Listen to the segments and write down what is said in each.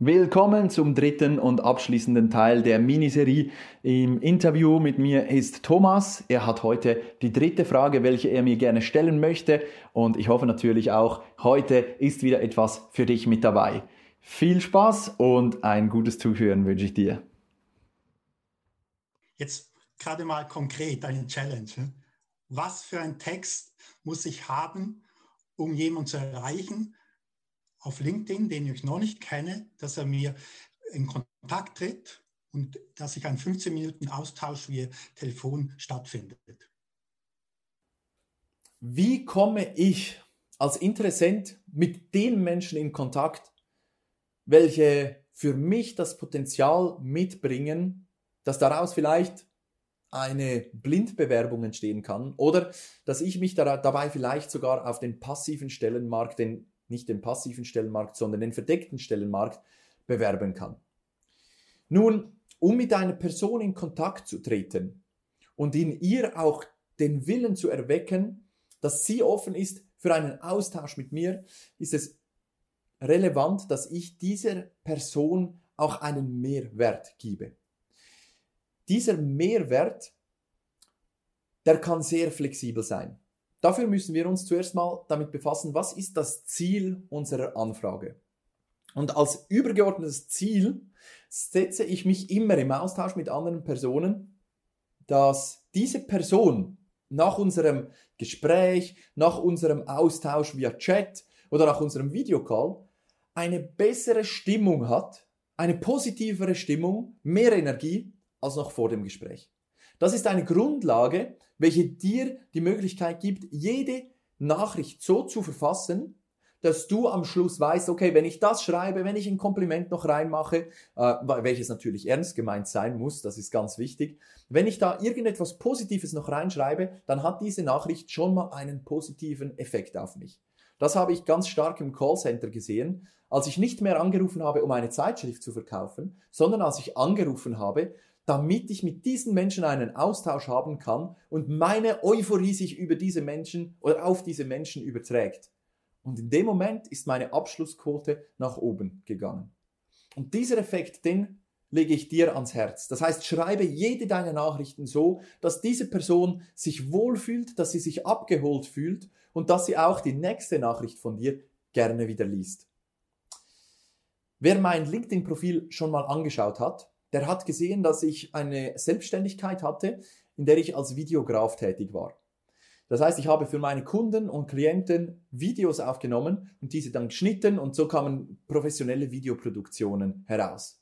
Willkommen zum dritten und abschließenden Teil der Miniserie. Im Interview mit mir ist Thomas. Er hat heute die dritte Frage, welche er mir gerne stellen möchte. Und ich hoffe natürlich auch, heute ist wieder etwas für dich mit dabei. Viel Spaß und ein gutes Zuhören wünsche ich dir. Jetzt gerade mal konkret eine Challenge. Was für ein Text muss ich haben, um jemanden zu erreichen, auf LinkedIn, den ich noch nicht kenne, dass er mir in Kontakt tritt und dass sich ein 15 Minuten Austausch via Telefon stattfindet. Wie komme ich als Interessent mit den Menschen in Kontakt, welche für mich das Potenzial mitbringen, dass daraus vielleicht eine Blindbewerbung entstehen kann oder dass ich mich dabei vielleicht sogar auf den passiven Stellenmarkt, den nicht den passiven Stellenmarkt, sondern den verdeckten Stellenmarkt bewerben kann. Nun, um mit einer Person in Kontakt zu treten und in ihr auch den Willen zu erwecken, dass sie offen ist für einen Austausch mit mir, ist es relevant, dass ich dieser Person auch einen Mehrwert gebe. Dieser Mehrwert, der kann sehr flexibel sein. Dafür müssen wir uns zuerst mal damit befassen, was ist das Ziel unserer Anfrage. Und als übergeordnetes Ziel setze ich mich immer im Austausch mit anderen Personen, dass diese Person nach unserem Gespräch, nach unserem Austausch via Chat oder nach unserem Videocall eine bessere Stimmung hat, eine positivere Stimmung, mehr Energie als noch vor dem Gespräch. Das ist eine Grundlage, welche dir die Möglichkeit gibt, jede Nachricht so zu verfassen, dass du am Schluss weißt, okay, wenn ich das schreibe, wenn ich ein Kompliment noch reinmache, äh, welches natürlich ernst gemeint sein muss, das ist ganz wichtig, wenn ich da irgendetwas Positives noch reinschreibe, dann hat diese Nachricht schon mal einen positiven Effekt auf mich. Das habe ich ganz stark im Callcenter gesehen, als ich nicht mehr angerufen habe, um eine Zeitschrift zu verkaufen, sondern als ich angerufen habe, damit ich mit diesen Menschen einen Austausch haben kann und meine Euphorie sich über diese Menschen oder auf diese Menschen überträgt. Und in dem Moment ist meine Abschlussquote nach oben gegangen. Und dieser Effekt, den lege ich dir ans Herz. Das heißt, schreibe jede deiner Nachrichten so, dass diese Person sich wohlfühlt, dass sie sich abgeholt fühlt und dass sie auch die nächste Nachricht von dir gerne wieder liest. Wer mein LinkedIn-Profil schon mal angeschaut hat, der hat gesehen, dass ich eine Selbstständigkeit hatte, in der ich als Videograf tätig war. Das heißt, ich habe für meine Kunden und Klienten Videos aufgenommen und diese dann geschnitten und so kamen professionelle Videoproduktionen heraus.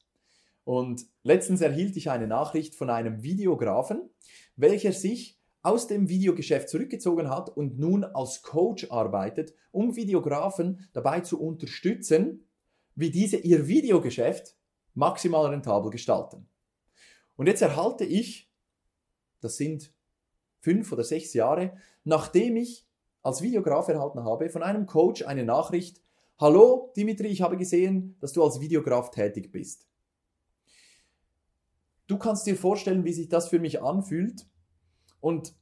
Und letztens erhielt ich eine Nachricht von einem Videografen, welcher sich aus dem Videogeschäft zurückgezogen hat und nun als Coach arbeitet, um Videografen dabei zu unterstützen, wie diese ihr Videogeschäft maximal rentabel gestalten. Und jetzt erhalte ich, das sind fünf oder sechs Jahre, nachdem ich als Videograf erhalten habe, von einem Coach eine Nachricht, Hallo Dimitri, ich habe gesehen, dass du als Videograf tätig bist. Du kannst dir vorstellen, wie sich das für mich anfühlt. Und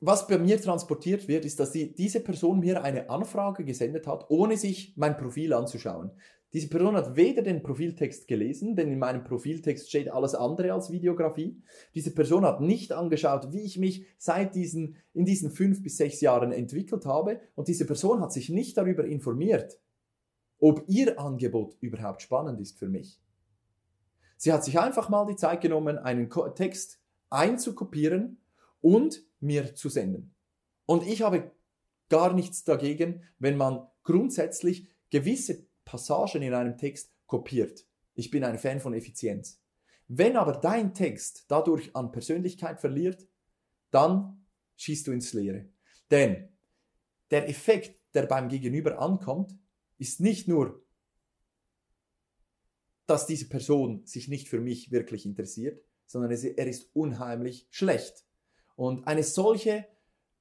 was bei mir transportiert wird, ist, dass die, diese Person mir eine Anfrage gesendet hat, ohne sich mein Profil anzuschauen. Diese Person hat weder den Profiltext gelesen, denn in meinem Profiltext steht alles andere als Videografie. Diese Person hat nicht angeschaut, wie ich mich seit diesen, in diesen fünf bis sechs Jahren entwickelt habe. Und diese Person hat sich nicht darüber informiert, ob ihr Angebot überhaupt spannend ist für mich. Sie hat sich einfach mal die Zeit genommen, einen Text einzukopieren und mir zu senden. Und ich habe gar nichts dagegen, wenn man grundsätzlich gewisse Passagen in einem Text kopiert. Ich bin ein Fan von Effizienz. Wenn aber dein Text dadurch an Persönlichkeit verliert, dann schießt du ins Leere. Denn der Effekt, der beim Gegenüber ankommt, ist nicht nur, dass diese Person sich nicht für mich wirklich interessiert, sondern er ist unheimlich schlecht. Und eine solche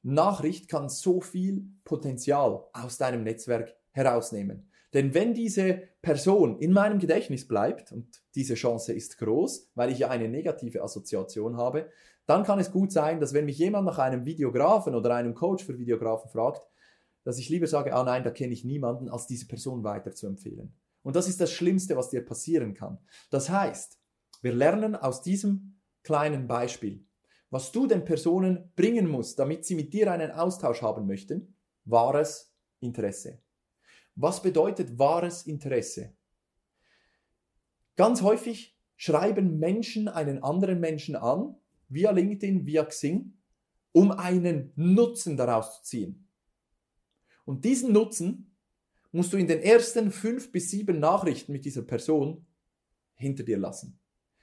Nachricht kann so viel Potenzial aus deinem Netzwerk herausnehmen. Denn wenn diese Person in meinem Gedächtnis bleibt, und diese Chance ist groß, weil ich ja eine negative Assoziation habe, dann kann es gut sein, dass wenn mich jemand nach einem Videografen oder einem Coach für Videografen fragt, dass ich lieber sage, ah nein, da kenne ich niemanden, als diese Person weiter zu empfehlen. Und das ist das Schlimmste, was dir passieren kann. Das heißt, wir lernen aus diesem kleinen Beispiel, was du den Personen bringen musst, damit sie mit dir einen Austausch haben möchten, wahres Interesse. Was bedeutet wahres Interesse? Ganz häufig schreiben Menschen einen anderen Menschen an, via LinkedIn, via Xing, um einen Nutzen daraus zu ziehen. Und diesen Nutzen musst du in den ersten fünf bis sieben Nachrichten mit dieser Person hinter dir lassen.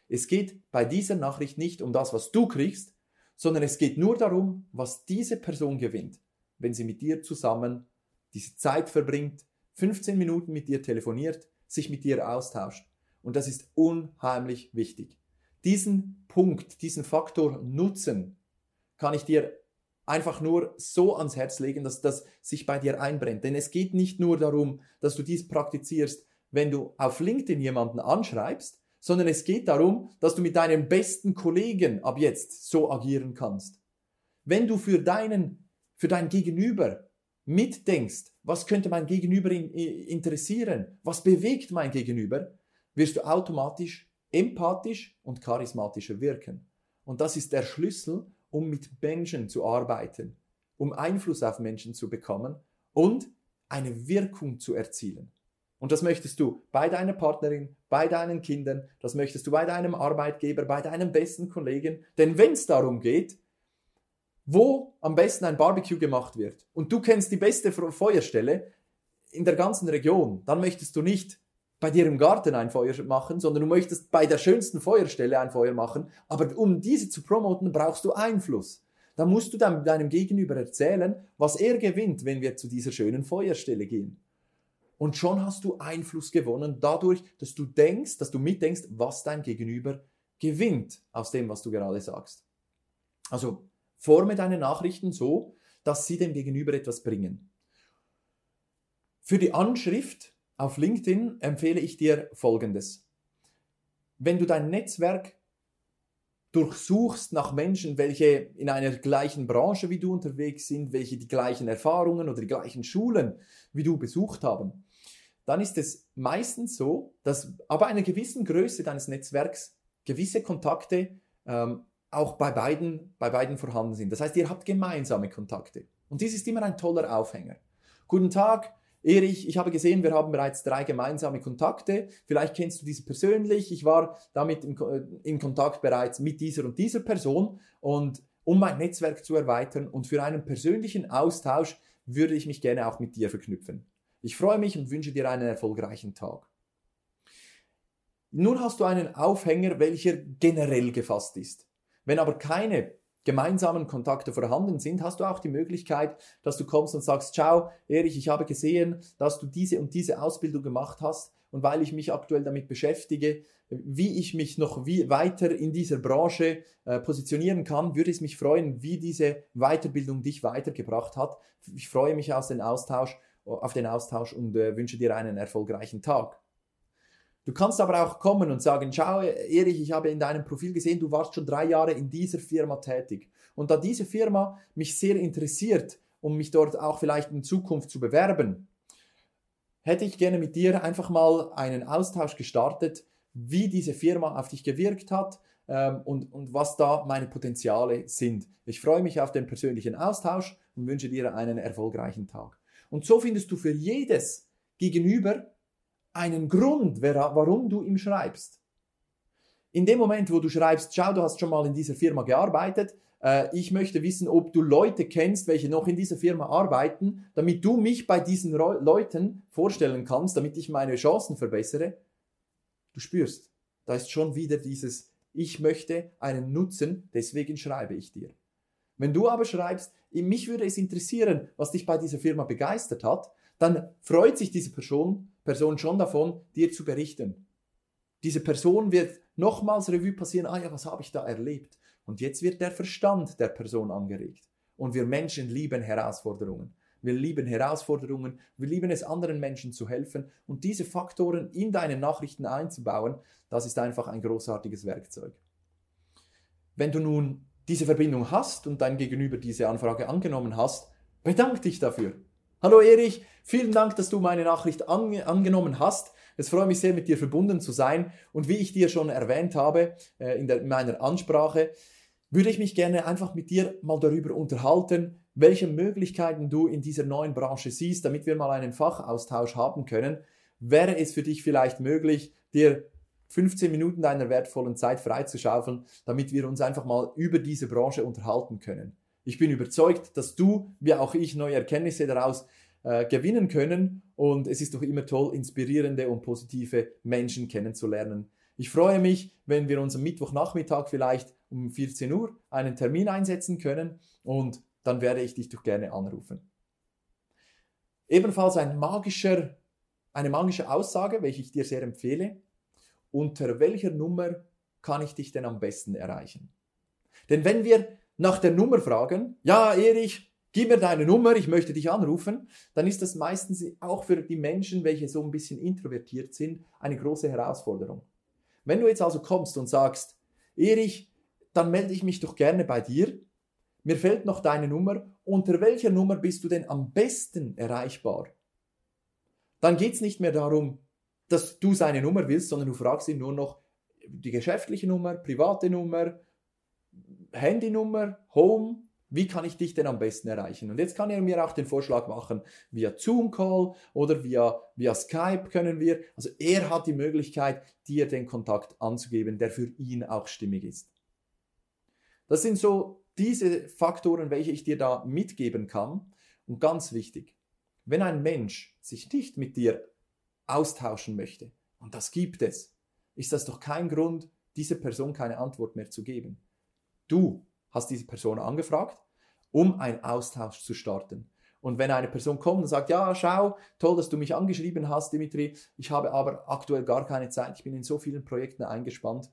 Es geht bei dieser Nachricht nicht um das, was du kriegst, sondern es geht nur darum, was diese Person gewinnt, wenn sie mit dir zusammen diese Zeit verbringt, 15 Minuten mit dir telefoniert, sich mit dir austauscht. Und das ist unheimlich wichtig. Diesen Punkt, diesen Faktor Nutzen kann ich dir einfach nur so ans Herz legen, dass das sich bei dir einbrennt. Denn es geht nicht nur darum, dass du dies praktizierst, wenn du auf LinkedIn jemanden anschreibst, sondern es geht darum, dass du mit deinem besten Kollegen ab jetzt so agieren kannst. Wenn du für deinen, für dein Gegenüber mitdenkst, was könnte mein Gegenüber interessieren, was bewegt mein Gegenüber, wirst du automatisch empathisch und charismatischer wirken. Und das ist der Schlüssel, um mit Menschen zu arbeiten, um Einfluss auf Menschen zu bekommen und eine Wirkung zu erzielen. Und das möchtest du bei deiner Partnerin, bei deinen Kindern, das möchtest du bei deinem Arbeitgeber, bei deinem besten Kollegen. Denn wenn es darum geht, wo am besten ein Barbecue gemacht wird und du kennst die beste Feuerstelle in der ganzen Region, dann möchtest du nicht bei dir im Garten ein Feuer machen, sondern du möchtest bei der schönsten Feuerstelle ein Feuer machen. Aber um diese zu promoten, brauchst du Einfluss. Da musst du dann deinem Gegenüber erzählen, was er gewinnt, wenn wir zu dieser schönen Feuerstelle gehen. Und schon hast du Einfluss gewonnen dadurch, dass du denkst, dass du mitdenkst, was dein Gegenüber gewinnt aus dem, was du gerade sagst. Also forme deine Nachrichten so, dass sie dem Gegenüber etwas bringen. Für die Anschrift auf LinkedIn empfehle ich dir Folgendes. Wenn du dein Netzwerk durchsuchst nach Menschen, welche in einer gleichen Branche wie du unterwegs sind, welche die gleichen Erfahrungen oder die gleichen Schulen wie du besucht haben, dann ist es meistens so, dass aber einer gewissen Größe deines Netzwerks gewisse Kontakte ähm, auch bei beiden, bei beiden vorhanden sind. Das heißt, ihr habt gemeinsame Kontakte. Und dies ist immer ein toller Aufhänger. Guten Tag, Erich, ich habe gesehen, wir haben bereits drei gemeinsame Kontakte. Vielleicht kennst du diese persönlich. Ich war damit in, äh, in Kontakt bereits mit dieser und dieser Person. Und um mein Netzwerk zu erweitern und für einen persönlichen Austausch würde ich mich gerne auch mit dir verknüpfen. Ich freue mich und wünsche dir einen erfolgreichen Tag. Nun hast du einen Aufhänger, welcher generell gefasst ist. Wenn aber keine gemeinsamen Kontakte vorhanden sind, hast du auch die Möglichkeit, dass du kommst und sagst, ciao, Erich, ich habe gesehen, dass du diese und diese Ausbildung gemacht hast und weil ich mich aktuell damit beschäftige, wie ich mich noch wie weiter in dieser Branche äh, positionieren kann, würde es mich freuen, wie diese Weiterbildung dich weitergebracht hat. Ich freue mich auf den Austausch, auf den Austausch und äh, wünsche dir einen erfolgreichen Tag. Du kannst aber auch kommen und sagen, schau Erich, ich habe in deinem Profil gesehen, du warst schon drei Jahre in dieser Firma tätig. Und da diese Firma mich sehr interessiert, um mich dort auch vielleicht in Zukunft zu bewerben, hätte ich gerne mit dir einfach mal einen Austausch gestartet, wie diese Firma auf dich gewirkt hat ähm, und, und was da meine Potenziale sind. Ich freue mich auf den persönlichen Austausch und wünsche dir einen erfolgreichen Tag. Und so findest du für jedes Gegenüber einen Grund, warum du ihm schreibst. In dem Moment, wo du schreibst, schau, du hast schon mal in dieser Firma gearbeitet, äh, ich möchte wissen, ob du Leute kennst, welche noch in dieser Firma arbeiten, damit du mich bei diesen Leuten vorstellen kannst, damit ich meine Chancen verbessere. Du spürst, da ist schon wieder dieses, ich möchte einen Nutzen, deswegen schreibe ich dir. Wenn du aber schreibst, mich würde es interessieren, was dich bei dieser Firma begeistert hat, dann freut sich diese Person, Person schon davon, dir zu berichten. Diese Person wird nochmals Revue passieren, ah ja, was habe ich da erlebt? Und jetzt wird der Verstand der Person angeregt. Und wir Menschen lieben Herausforderungen. Wir lieben Herausforderungen, wir lieben es, anderen Menschen zu helfen. Und diese Faktoren in deine Nachrichten einzubauen, das ist einfach ein großartiges Werkzeug. Wenn du nun diese Verbindung hast und dein Gegenüber diese Anfrage angenommen hast, bedank dich dafür. Hallo Erich, vielen Dank, dass du meine Nachricht an, angenommen hast. Es freut mich sehr, mit dir verbunden zu sein. Und wie ich dir schon erwähnt habe äh, in, der, in meiner Ansprache, würde ich mich gerne einfach mit dir mal darüber unterhalten, welche Möglichkeiten du in dieser neuen Branche siehst, damit wir mal einen Fachaustausch haben können. Wäre es für dich vielleicht möglich, dir 15 Minuten deiner wertvollen Zeit freizuschaufeln, damit wir uns einfach mal über diese Branche unterhalten können? Ich bin überzeugt, dass du, wie auch ich, neue Erkenntnisse daraus äh, gewinnen können und es ist doch immer toll, inspirierende und positive Menschen kennenzulernen. Ich freue mich, wenn wir uns am Mittwochnachmittag vielleicht um 14 Uhr einen Termin einsetzen können und dann werde ich dich doch gerne anrufen. Ebenfalls ein magischer, eine magische Aussage, welche ich dir sehr empfehle. Unter welcher Nummer kann ich dich denn am besten erreichen? Denn wenn wir nach der Nummer fragen, ja, Erich, gib mir deine Nummer, ich möchte dich anrufen, dann ist das meistens auch für die Menschen, welche so ein bisschen introvertiert sind, eine große Herausforderung. Wenn du jetzt also kommst und sagst, Erich, dann melde ich mich doch gerne bei dir, mir fehlt noch deine Nummer. Unter welcher Nummer bist du denn am besten erreichbar? Dann geht es nicht mehr darum, dass du seine Nummer willst, sondern du fragst ihn nur noch die geschäftliche Nummer, private Nummer, Handynummer, Home. Wie kann ich dich denn am besten erreichen? Und jetzt kann er mir auch den Vorschlag machen, via Zoom-Call oder via, via Skype können wir. Also er hat die Möglichkeit, dir den Kontakt anzugeben, der für ihn auch stimmig ist. Das sind so diese Faktoren, welche ich dir da mitgeben kann. Und ganz wichtig, wenn ein Mensch sich nicht mit dir austauschen möchte, und das gibt es, ist das doch kein Grund, dieser Person keine Antwort mehr zu geben. Du hast diese Person angefragt, um einen Austausch zu starten. Und wenn eine Person kommt und sagt, ja, schau, toll, dass du mich angeschrieben hast, Dimitri, ich habe aber aktuell gar keine Zeit, ich bin in so vielen Projekten eingespannt,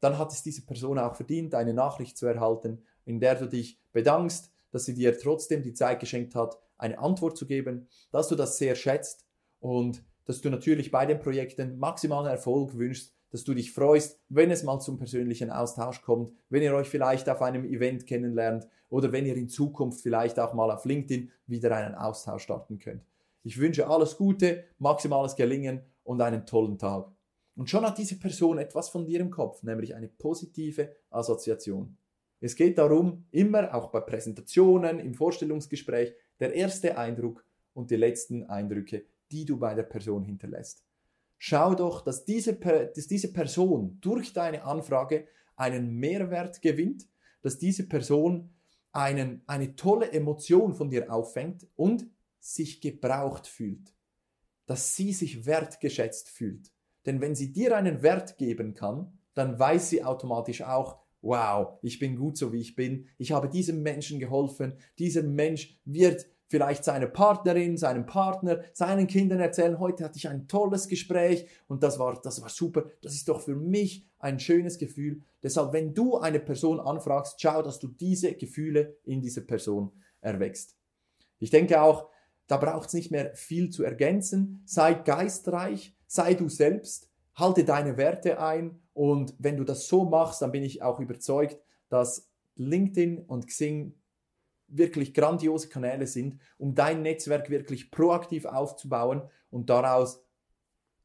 dann hat es diese Person auch verdient, eine Nachricht zu erhalten in der du dich bedankst, dass sie dir trotzdem die Zeit geschenkt hat, eine Antwort zu geben, dass du das sehr schätzt und dass du natürlich bei den Projekten maximalen Erfolg wünschst, dass du dich freust, wenn es mal zum persönlichen Austausch kommt, wenn ihr euch vielleicht auf einem Event kennenlernt oder wenn ihr in Zukunft vielleicht auch mal auf LinkedIn wieder einen Austausch starten könnt. Ich wünsche alles Gute, maximales Gelingen und einen tollen Tag. Und schon hat diese Person etwas von dir im Kopf, nämlich eine positive Assoziation. Es geht darum, immer auch bei Präsentationen, im Vorstellungsgespräch, der erste Eindruck und die letzten Eindrücke, die du bei der Person hinterlässt. Schau doch, dass diese, dass diese Person durch deine Anfrage einen Mehrwert gewinnt, dass diese Person einen, eine tolle Emotion von dir auffängt und sich gebraucht fühlt, dass sie sich wertgeschätzt fühlt. Denn wenn sie dir einen Wert geben kann, dann weiß sie automatisch auch, wow, ich bin gut so wie ich bin, ich habe diesem Menschen geholfen, dieser Mensch wird vielleicht seiner Partnerin, seinem Partner, seinen Kindern erzählen, heute hatte ich ein tolles Gespräch und das war, das war super, das ist doch für mich ein schönes Gefühl. Deshalb, wenn du eine Person anfragst, schau, dass du diese Gefühle in dieser Person erwächst. Ich denke auch, da braucht es nicht mehr viel zu ergänzen. Sei geistreich, sei du selbst, halte deine Werte ein und wenn du das so machst, dann bin ich auch überzeugt, dass LinkedIn und Xing wirklich grandiose Kanäle sind, um dein Netzwerk wirklich proaktiv aufzubauen und daraus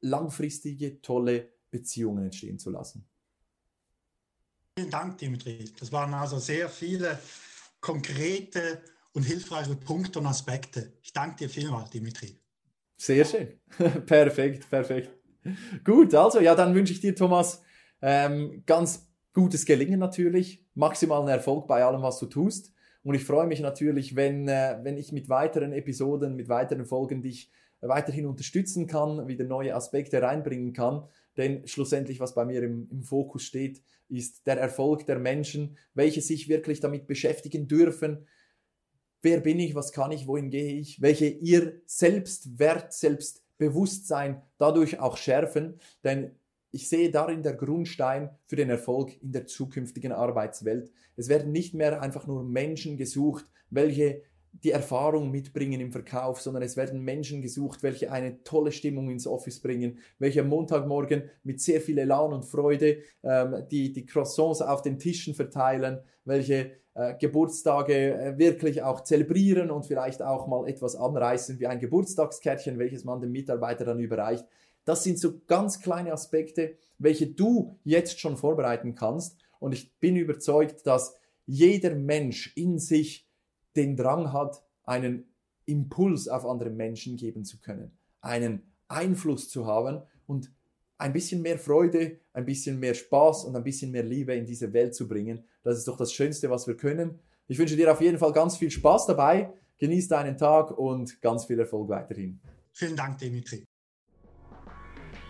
langfristige, tolle Beziehungen entstehen zu lassen. Vielen Dank, Dimitri. Das waren also sehr viele konkrete und hilfreiche Punkte und Aspekte. Ich danke dir vielmals, Dimitri. Sehr schön. perfekt, perfekt. Gut, also ja, dann wünsche ich dir, Thomas, ähm, ganz gutes Gelingen natürlich, maximalen Erfolg bei allem, was du tust. Und ich freue mich natürlich, wenn, äh, wenn ich mit weiteren Episoden, mit weiteren Folgen dich weiterhin unterstützen kann, wieder neue Aspekte reinbringen kann. Denn schlussendlich, was bei mir im, im Fokus steht, ist der Erfolg der Menschen, welche sich wirklich damit beschäftigen dürfen. Wer bin ich? Was kann ich? Wohin gehe ich? Welche ihr Selbstwert, Selbstbewusstsein dadurch auch schärfen. Denn ich sehe darin der Grundstein für den Erfolg in der zukünftigen Arbeitswelt. Es werden nicht mehr einfach nur Menschen gesucht, welche die Erfahrung mitbringen im Verkauf, sondern es werden Menschen gesucht, welche eine tolle Stimmung ins Office bringen, welche am Montagmorgen mit sehr viel Elan und Freude ähm, die, die Croissants auf den Tischen verteilen, welche äh, Geburtstage äh, wirklich auch zelebrieren und vielleicht auch mal etwas anreißen wie ein Geburtstagskärtchen, welches man dem Mitarbeiter dann überreicht. Das sind so ganz kleine Aspekte, welche du jetzt schon vorbereiten kannst. Und ich bin überzeugt, dass jeder Mensch in sich den Drang hat, einen Impuls auf andere Menschen geben zu können, einen Einfluss zu haben und ein bisschen mehr Freude, ein bisschen mehr Spaß und ein bisschen mehr Liebe in diese Welt zu bringen. Das ist doch das Schönste, was wir können. Ich wünsche dir auf jeden Fall ganz viel Spaß dabei. Genieß deinen Tag und ganz viel Erfolg weiterhin. Vielen Dank, Dimitri.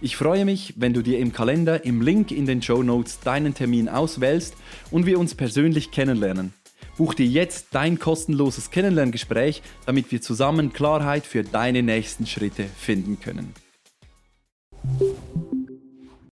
Ich freue mich, wenn du dir im Kalender im Link in den Show Notes deinen Termin auswählst und wir uns persönlich kennenlernen. Buch dir jetzt dein kostenloses Kennenlerngespräch, damit wir zusammen Klarheit für deine nächsten Schritte finden können.